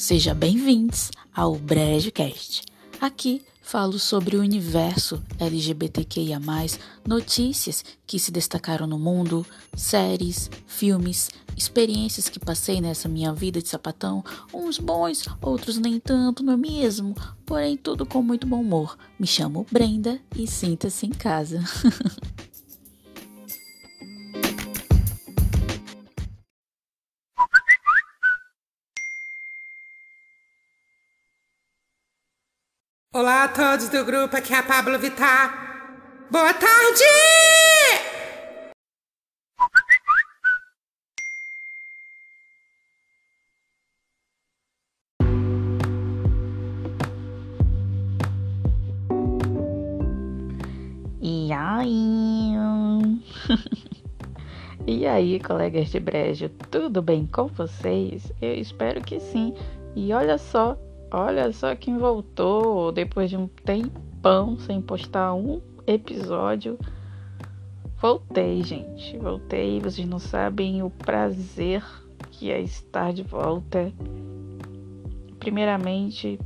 Sejam bem-vindos ao BrejoCast. Aqui falo sobre o universo LGBTQIA, notícias que se destacaram no mundo, séries, filmes, experiências que passei nessa minha vida de sapatão, uns bons, outros nem tanto, não é mesmo? Porém, tudo com muito bom humor. Me chamo Brenda e sinta-se em casa. Olá a todos do grupo, aqui é a Pablo Vittar. Boa tarde! E aí? e aí, colegas de brejo, tudo bem com vocês? Eu espero que sim. E olha só, Olha só quem voltou depois de um tempão sem postar um episódio. Voltei, gente. Voltei. Vocês não sabem o prazer que é estar de volta. Primeiramente,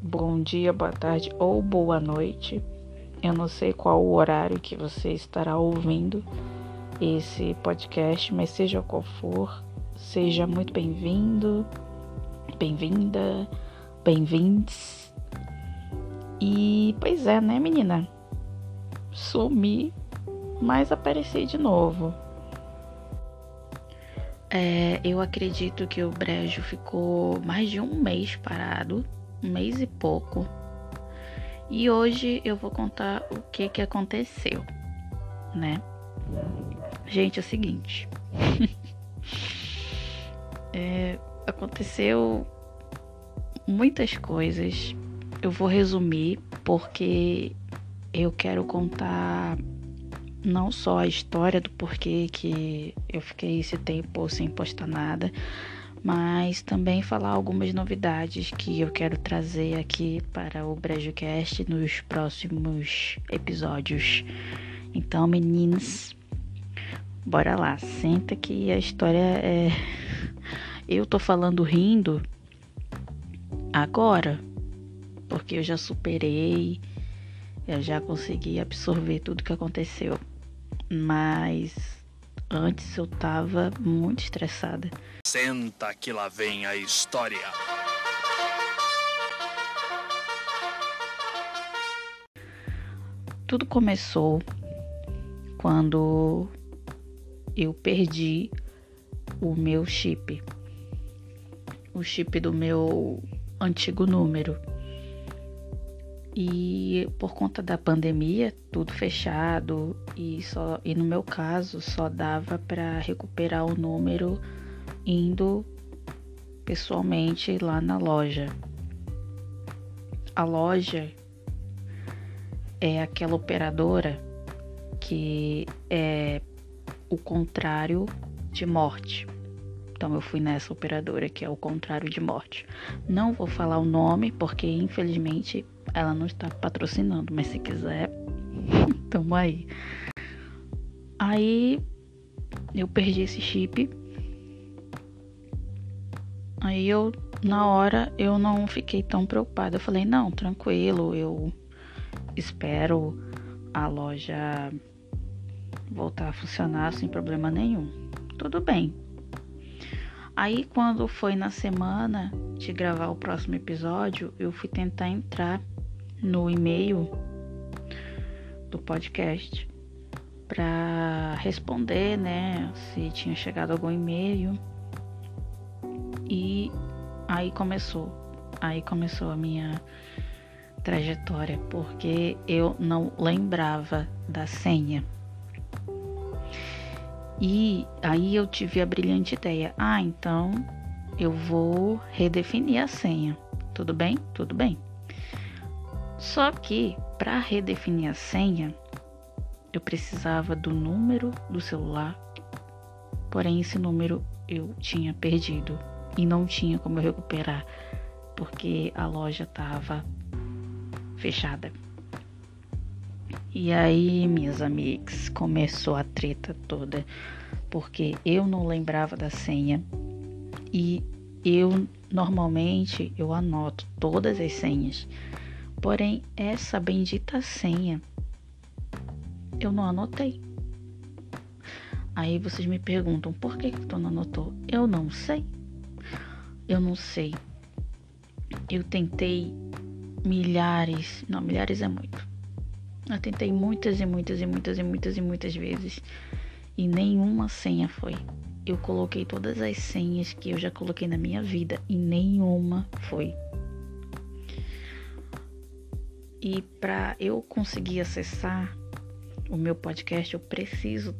bom dia, boa tarde ou boa noite. Eu não sei qual o horário que você estará ouvindo esse podcast, mas seja qual for, seja muito bem-vindo, bem-vinda bem-vindos. E pois é, né, menina? Sumi, mas apareci de novo. É, eu acredito que o brejo ficou mais de um mês parado, um mês e pouco. E hoje eu vou contar o que que aconteceu, né? Gente, é o seguinte. é, aconteceu muitas coisas. Eu vou resumir porque eu quero contar não só a história do porquê que eu fiquei esse tempo sem postar nada, mas também falar algumas novidades que eu quero trazer aqui para o BrejoCast nos próximos episódios. Então, meninas, bora lá, senta que a história é. Eu tô falando rindo agora, porque eu já superei, eu já consegui absorver tudo que aconteceu. Mas antes eu tava muito estressada. Senta que lá vem a história. Tudo começou quando eu perdi o meu chip. O chip do meu antigo número. E por conta da pandemia, tudo fechado e só e no meu caso só dava para recuperar o número indo pessoalmente lá na loja. A loja é aquela operadora que é o contrário de morte. Então eu fui nessa operadora que é o contrário de morte. Não vou falar o nome porque infelizmente ela não está patrocinando, mas se quiser, tamo aí. Aí eu perdi esse chip. Aí eu na hora eu não fiquei tão preocupada. Eu falei: "Não, tranquilo, eu espero a loja voltar a funcionar sem problema nenhum. Tudo bem. Aí, quando foi na semana de gravar o próximo episódio, eu fui tentar entrar no e-mail do podcast para responder, né, se tinha chegado algum e-mail. E aí começou, aí começou a minha trajetória, porque eu não lembrava da senha. E aí eu tive a brilhante ideia: ah, então eu vou redefinir a senha. Tudo bem? Tudo bem. Só que para redefinir a senha, eu precisava do número do celular. Porém, esse número eu tinha perdido e não tinha como eu recuperar porque a loja estava fechada. E aí, minhas amigas, começou a treta toda, porque eu não lembrava da senha e Eu normalmente eu anoto todas as senhas. Porém, essa bendita senha eu não anotei. Aí vocês me perguntam por que, que tu não anotou? Eu não sei. Eu não sei. Eu tentei milhares, não, milhares é muito. Eu tentei muitas e muitas e muitas e muitas e muitas vezes e nenhuma senha foi. Eu coloquei todas as senhas que eu já coloquei na minha vida e nenhuma foi. E para eu conseguir acessar o meu podcast, eu preciso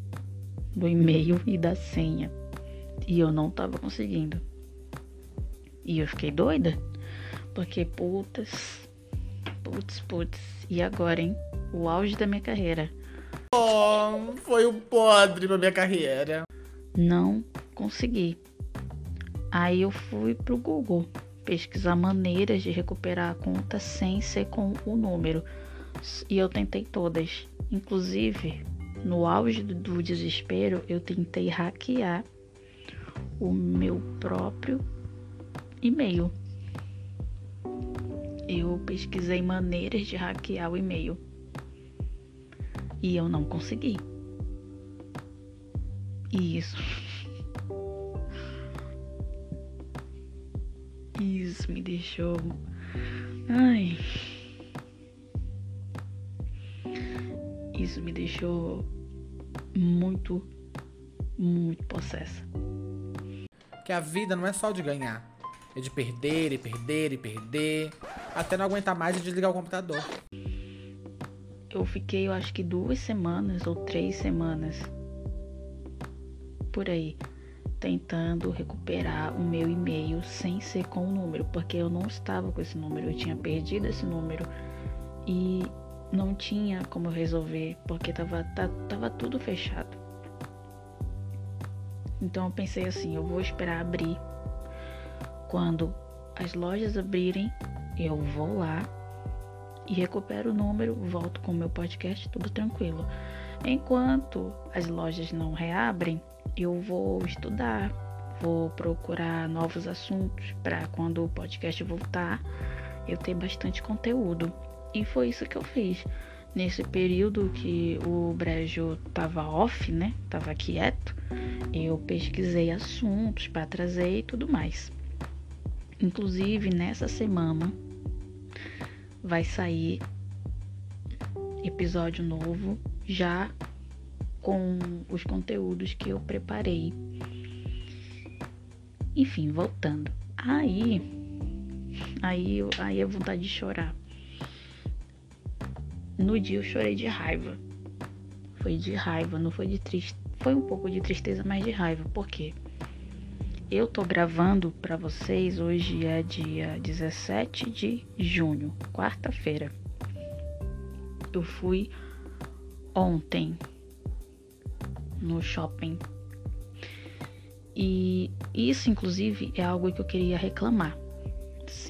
do e-mail e da senha. E eu não tava conseguindo. E eu fiquei doida. Porque, putz, putz, putz. E agora, hein? O auge da minha carreira. Oh, foi um podre pra minha carreira. Não consegui. Aí eu fui pro Google pesquisar maneiras de recuperar a conta sem ser com o número. E eu tentei todas. Inclusive, no auge do desespero, eu tentei hackear o meu próprio e-mail. Eu pesquisei maneiras de hackear o e-mail. E eu não consegui. E isso. Isso me deixou. Ai. Isso me deixou muito, muito possessa. Que a vida não é só de ganhar. É de perder e perder e perder. Até não aguentar mais e desligar o computador. Eu fiquei, eu acho que duas semanas ou três semanas por aí tentando recuperar o meu e-mail sem ser com o número, porque eu não estava com esse número, eu tinha perdido esse número e não tinha como resolver, porque tava, tava tudo fechado. Então eu pensei assim, eu vou esperar abrir. Quando as lojas abrirem, eu vou lá e recupero o número, volto com o meu podcast, tudo tranquilo. Enquanto as lojas não reabrem, eu vou estudar, vou procurar novos assuntos para quando o podcast voltar eu ter bastante conteúdo. E foi isso que eu fiz. Nesse período que o Brejo tava off, né? Tava quieto, eu pesquisei assuntos para trazer e tudo mais. Inclusive, nessa semana vai sair episódio novo já com os conteúdos que eu preparei. Enfim, voltando. Aí, aí, aí a vontade de chorar. No dia eu chorei de raiva. Foi de raiva, não foi de triste. Foi um pouco de tristeza, mas de raiva. Por quê? Eu tô gravando para vocês hoje é dia 17 de junho, quarta-feira. Eu fui ontem no shopping. E isso, inclusive, é algo que eu queria reclamar.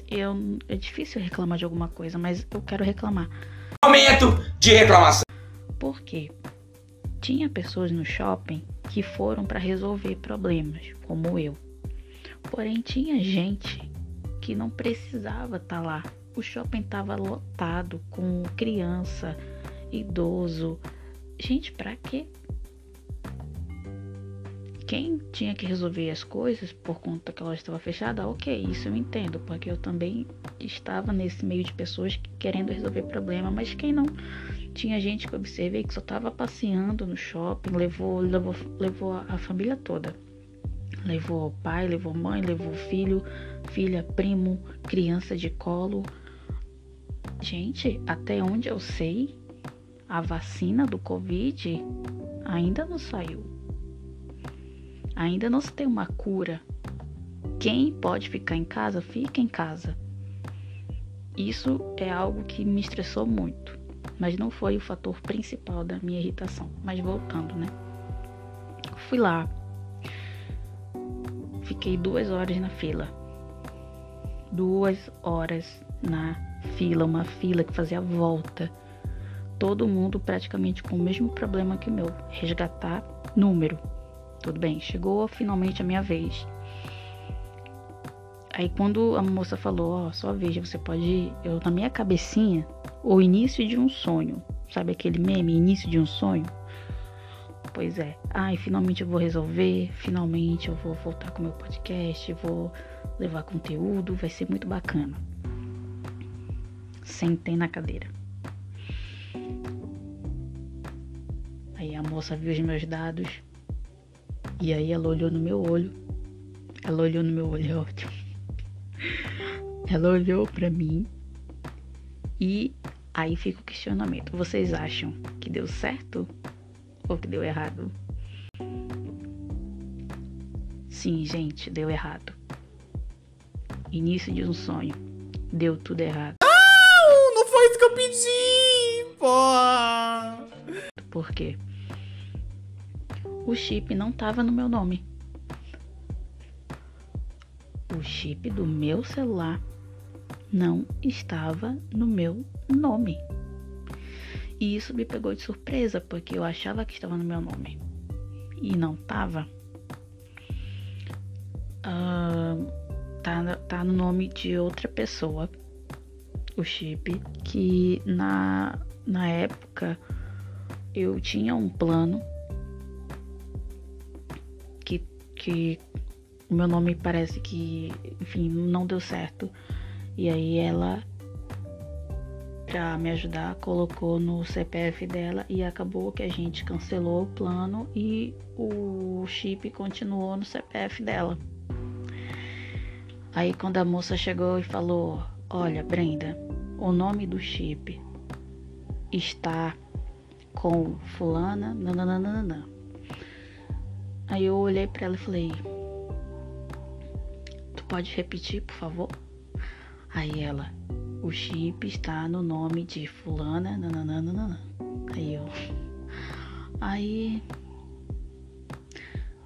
Eu, é difícil reclamar de alguma coisa, mas eu quero reclamar. Momento de reclamação. Por quê? Tinha pessoas no shopping que foram para resolver problemas, como eu. Porém, tinha gente que não precisava estar tá lá. O shopping estava lotado com criança, idoso. Gente, para quê? quem tinha que resolver as coisas por conta que ela estava fechada, ok, isso eu entendo, porque eu também estava nesse meio de pessoas querendo resolver problema, mas quem não tinha gente que eu observei que só estava passeando no shopping, levou, levou, levou a família toda. Levou o pai, levou mãe, levou filho, filha, primo, criança de colo. Gente, até onde eu sei, a vacina do Covid ainda não saiu. Ainda não se tem uma cura. Quem pode ficar em casa, fica em casa. Isso é algo que me estressou muito, mas não foi o fator principal da minha irritação. Mas voltando, né? Fui lá, fiquei duas horas na fila. Duas horas na fila, uma fila que fazia volta. Todo mundo praticamente com o mesmo problema que o meu: resgatar número. Tudo bem, chegou finalmente a minha vez. Aí quando a moça falou, ó, oh, só veja, você pode. Eu na minha cabecinha, o início de um sonho. Sabe aquele meme, início de um sonho? Pois é. Ai, finalmente eu vou resolver, finalmente eu vou voltar com meu podcast, vou levar conteúdo, vai ser muito bacana. Sentei na cadeira. Aí a moça viu os meus dados. E aí ela olhou no meu olho. Ela olhou no meu olho, é ótimo. Ela olhou para mim e aí fica o questionamento. Vocês acham que deu certo ou que deu errado? Sim, gente, deu errado. Início de um sonho. Deu tudo errado. Não, não foi isso que eu pedi, porra. Por quê? O chip não tava no meu nome. O chip do meu celular não estava no meu nome. E isso me pegou de surpresa, porque eu achava que estava no meu nome. E não estava. Uh, tá, tá no nome de outra pessoa. O chip. Que na, na época eu tinha um plano que, que o meu nome parece que, enfim, não deu certo. E aí ela para me ajudar, colocou no CPF dela e acabou que a gente cancelou o plano e o chip continuou no CPF dela. Aí quando a moça chegou e falou: "Olha, Brenda, o nome do chip está com fulana, nananana". Aí eu olhei para ela e falei: "Tu pode repetir, por favor?" Aí ela: o chip está no nome de fulana, nananana. Aí eu. Aí.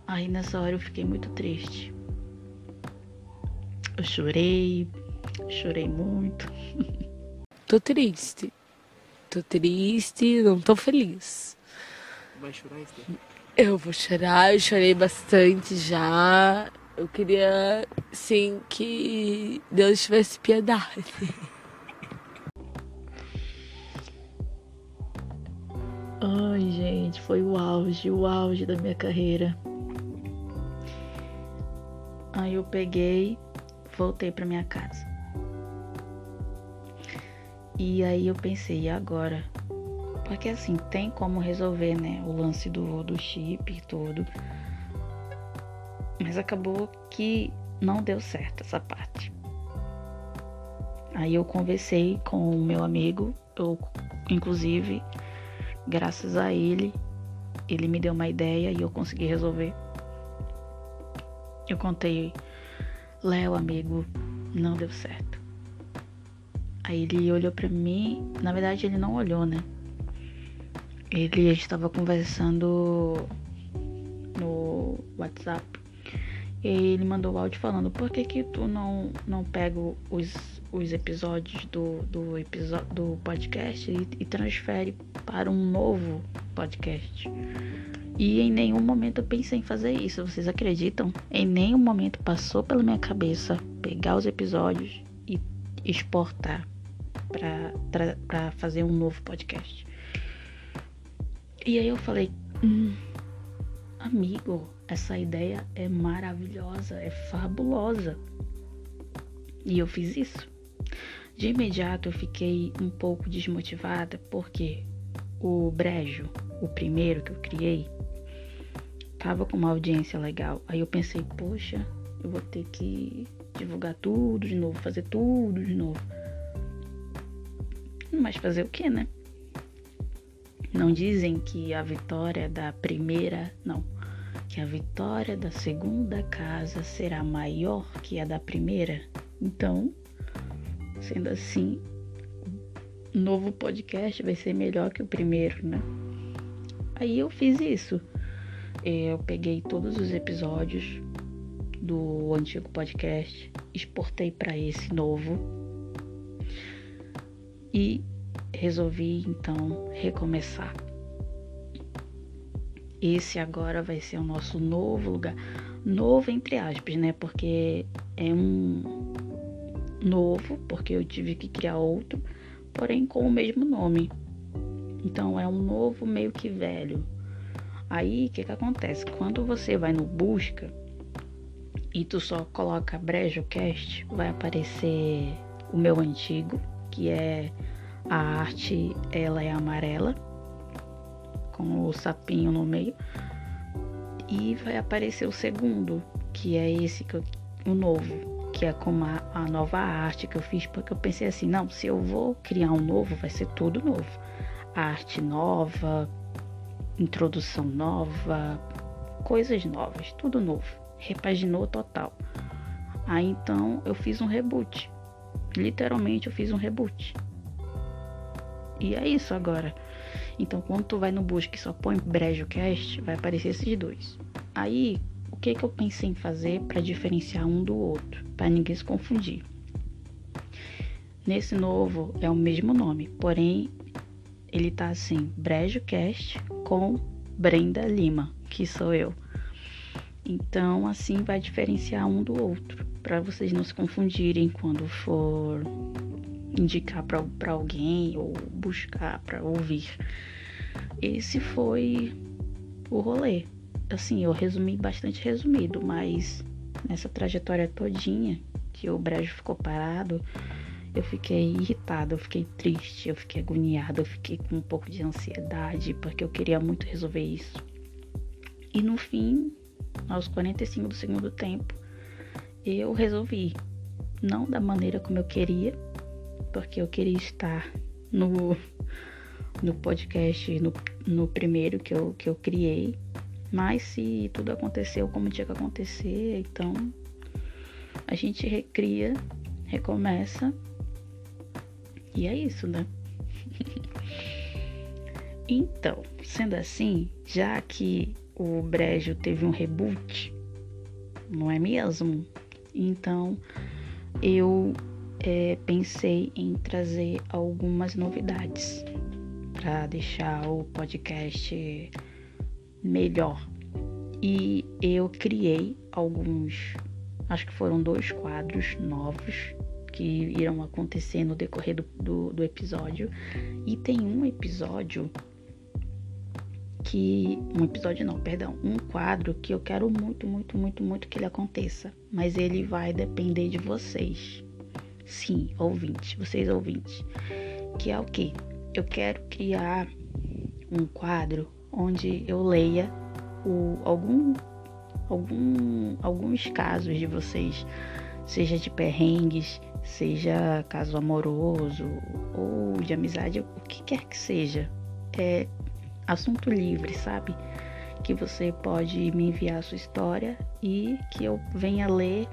Aí nessa hora eu fiquei muito triste. Eu chorei, chorei muito. Tô triste. Tô triste, não tô feliz. Vai chorar, Esther? Eu vou chorar, eu chorei bastante já. Eu queria, sim, que Deus tivesse piedade. Ai, gente, foi o auge, o auge da minha carreira. Aí eu peguei, voltei para minha casa. E aí eu pensei, e agora? Porque assim, tem como resolver, né? O lance do, do chip e tudo. Mas acabou que não deu certo essa parte. Aí eu conversei com o meu amigo, eu inclusive Graças a ele, ele me deu uma ideia e eu consegui resolver. Eu contei, Léo, amigo, não deu certo. Aí ele olhou para mim, na verdade ele não olhou, né? Ele estava conversando no WhatsApp. Ele mandou o áudio falando, por que que tu não, não pega os os episódios do, do, do podcast e, e transfere para um novo podcast. E em nenhum momento eu pensei em fazer isso. Vocês acreditam? Em nenhum momento passou pela minha cabeça pegar os episódios e exportar para fazer um novo podcast. E aí eu falei, hum, amigo, essa ideia é maravilhosa, é fabulosa. E eu fiz isso. De imediato eu fiquei um pouco desmotivada porque o Brejo, o primeiro que eu criei, tava com uma audiência legal. Aí eu pensei, poxa, eu vou ter que divulgar tudo de novo, fazer tudo de novo. Mas fazer o que, né? Não dizem que a vitória da primeira, não, que a vitória da segunda casa será maior que a da primeira. Então, Sendo assim, o novo podcast vai ser melhor que o primeiro, né? Aí eu fiz isso. Eu peguei todos os episódios do antigo podcast, exportei para esse novo e resolvi então recomeçar. Esse agora vai ser o nosso novo lugar. Novo entre aspas, né? Porque é um novo, porque eu tive que criar outro, porém com o mesmo nome. Então é um novo meio que velho. Aí o que, que acontece? Quando você vai no busca e tu só coloca BrejoCast, vai aparecer o meu antigo, que é a arte, ela é amarela, com o sapinho no meio. E vai aparecer o segundo, que é esse que eu, o novo, que é com a, a nova arte que eu fiz, porque eu pensei assim, não, se eu vou criar um novo, vai ser tudo novo. Arte nova, introdução nova, coisas novas, tudo novo. Repaginou total. Aí então eu fiz um reboot. Literalmente eu fiz um reboot. E é isso agora. Então quando tu vai no busca e só põe BrejoCast, vai aparecer esses dois. Aí, o que que eu pensei em fazer para diferenciar um do outro, para ninguém se confundir? Nesse novo é o mesmo nome, porém ele tá assim, BrejoCast com Brenda Lima, que sou eu. Então, assim vai diferenciar um do outro, para vocês não se confundirem quando for indicar para alguém ou buscar para ouvir. Esse foi o rolê. Assim, eu resumi bastante resumido, mas nessa trajetória todinha que o brejo ficou parado, eu fiquei irritada, eu fiquei triste, eu fiquei agoniada, eu fiquei com um pouco de ansiedade, porque eu queria muito resolver isso. E no fim, aos 45 do segundo tempo, eu resolvi. Não da maneira como eu queria, porque eu queria estar no, no podcast, no, no primeiro que eu, que eu criei. Mas se tudo aconteceu como tinha que acontecer, então a gente recria, recomeça e é isso, né? então, sendo assim, já que o Brejo teve um reboot, não é mesmo? Então, eu é, pensei em trazer algumas novidades para deixar o podcast melhor. E eu criei alguns, acho que foram dois quadros novos que irão acontecer no decorrer do, do, do episódio. E tem um episódio que. Um episódio não, perdão. Um quadro que eu quero muito, muito, muito, muito que ele aconteça. Mas ele vai depender de vocês. Sim, ouvintes, vocês ouvintes. Que é o que? Eu quero criar um quadro onde eu leia o, algum, algum, alguns casos de vocês, seja de perrengues, seja caso amoroso ou de amizade, o que quer que seja. É assunto livre, sabe? Que você pode me enviar a sua história e que eu venha ler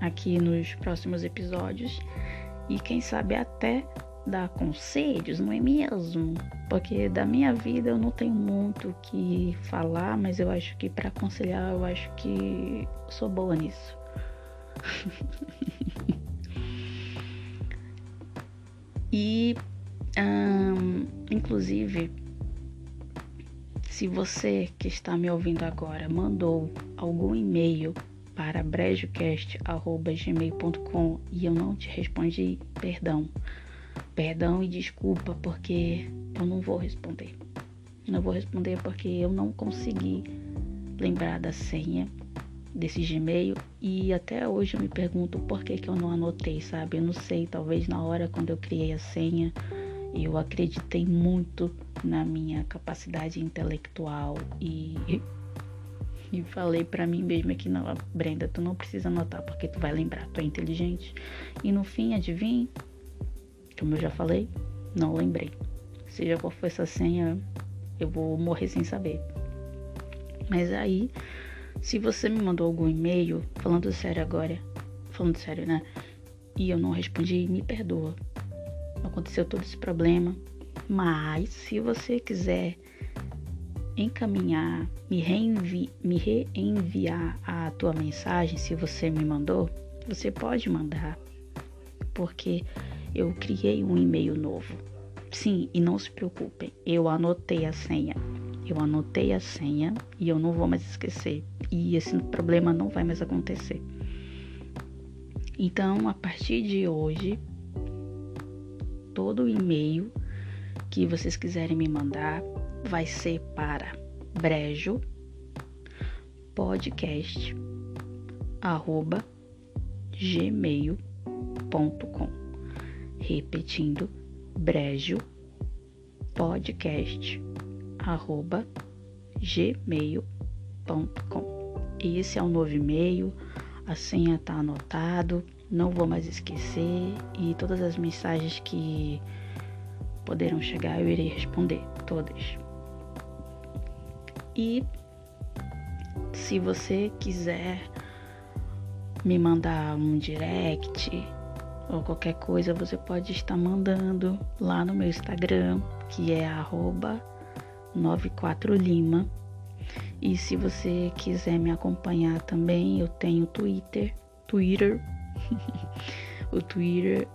aqui nos próximos episódios e quem sabe até dar conselhos, não é mesmo? Porque da minha vida eu não tenho muito o que falar, mas eu acho que para aconselhar eu acho que sou boa nisso. e, inclusive, se você que está me ouvindo agora mandou algum e-mail para brejocast.gmail.com e eu não te respondi, perdão. Perdão e desculpa porque eu não vou responder. Não vou responder porque eu não consegui lembrar da senha desse Gmail e até hoje eu me pergunto por que, que eu não anotei, sabe? Eu não sei, talvez na hora quando eu criei a senha eu acreditei muito na minha capacidade intelectual e, e falei para mim mesma que não, Brenda, tu não precisa anotar porque tu vai lembrar, tu é inteligente. E no fim, adivinha? Como eu já falei, não lembrei. Seja qual for essa senha, eu vou morrer sem saber. Mas aí se você me mandou algum e-mail, falando sério agora, falando sério, né? E eu não respondi, me perdoa. Aconteceu todo esse problema. Mas se você quiser encaminhar, me, reenvi me reenviar a tua mensagem, se você me mandou, você pode mandar. Porque eu criei um e-mail novo. Sim, e não se preocupem, eu anotei a senha. Eu anotei a senha e eu não vou mais esquecer. E esse problema não vai mais acontecer. Então, a partir de hoje, todo e-mail que vocês quiserem me mandar vai ser para brejo podcast arroba gmail.com repetindo brejo podcast arroba gmail.com esse é o novo e-mail a senha tá anotado não vou mais esquecer e todas as mensagens que poderão chegar eu irei responder todas e se você quiser me mandar um direct ou qualquer coisa, você pode estar mandando lá no meu Instagram, que é 94lima. E se você quiser me acompanhar também, eu tenho Twitter, Twitter, o Twitter,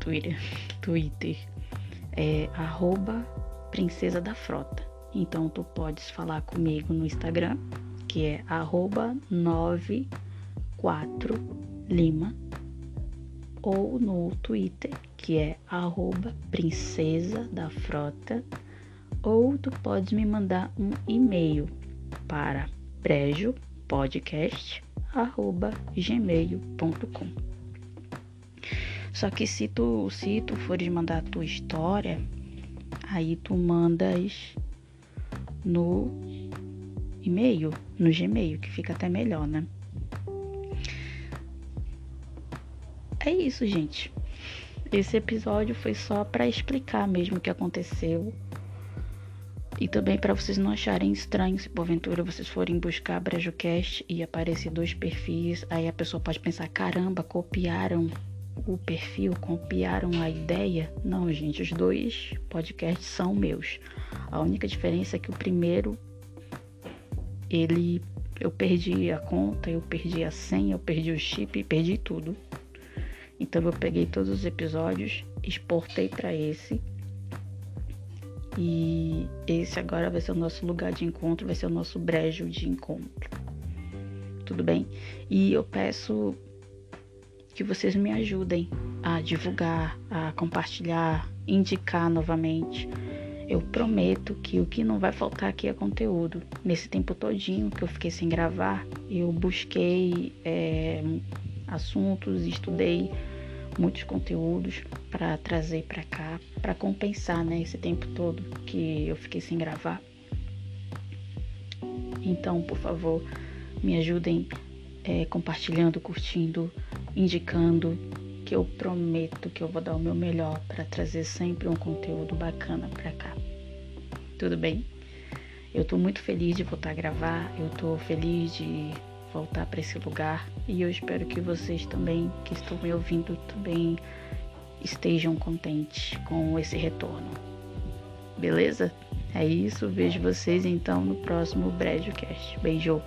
Twitter, Twitter é arroba Princesa da Frota. Então tu podes falar comigo no Instagram, que é arroba 94lima, ou no Twitter, que é arroba Princesa da Frota, ou tu podes me mandar um e-mail para prejopodcast@gmail.com. Só que se tu se tu fores mandar a tua história, aí tu mandas no e-mail, no Gmail, que fica até melhor, né? É isso, gente. Esse episódio foi só para explicar mesmo o que aconteceu. E também para vocês não acharem estranho se porventura vocês forem buscar BrejoCast e aparecer dois perfis, aí a pessoa pode pensar: caramba, copiaram o perfil, copiaram a ideia. Não, gente, os dois podcasts são meus. A única diferença é que o primeiro ele eu perdi a conta, eu perdi a senha, eu perdi o chip, perdi tudo. Então eu peguei todos os episódios, exportei para esse. E esse agora vai ser o nosso lugar de encontro, vai ser o nosso brejo de encontro. Tudo bem? E eu peço que vocês me ajudem a divulgar, a compartilhar, indicar novamente. Eu prometo que o que não vai faltar aqui é conteúdo. Nesse tempo todinho que eu fiquei sem gravar, eu busquei é, assuntos, estudei muitos conteúdos para trazer para cá, para compensar né, esse tempo todo que eu fiquei sem gravar. Então, por favor, me ajudem é, compartilhando, curtindo, indicando que eu prometo que eu vou dar o meu melhor para trazer sempre um conteúdo bacana para cá. Tudo bem? Eu tô muito feliz de voltar a gravar, eu tô feliz de voltar para esse lugar e eu espero que vocês também que estão me ouvindo também estejam contentes com esse retorno. Beleza? É isso, vejo vocês então no próximo BrejoCast. Beijo!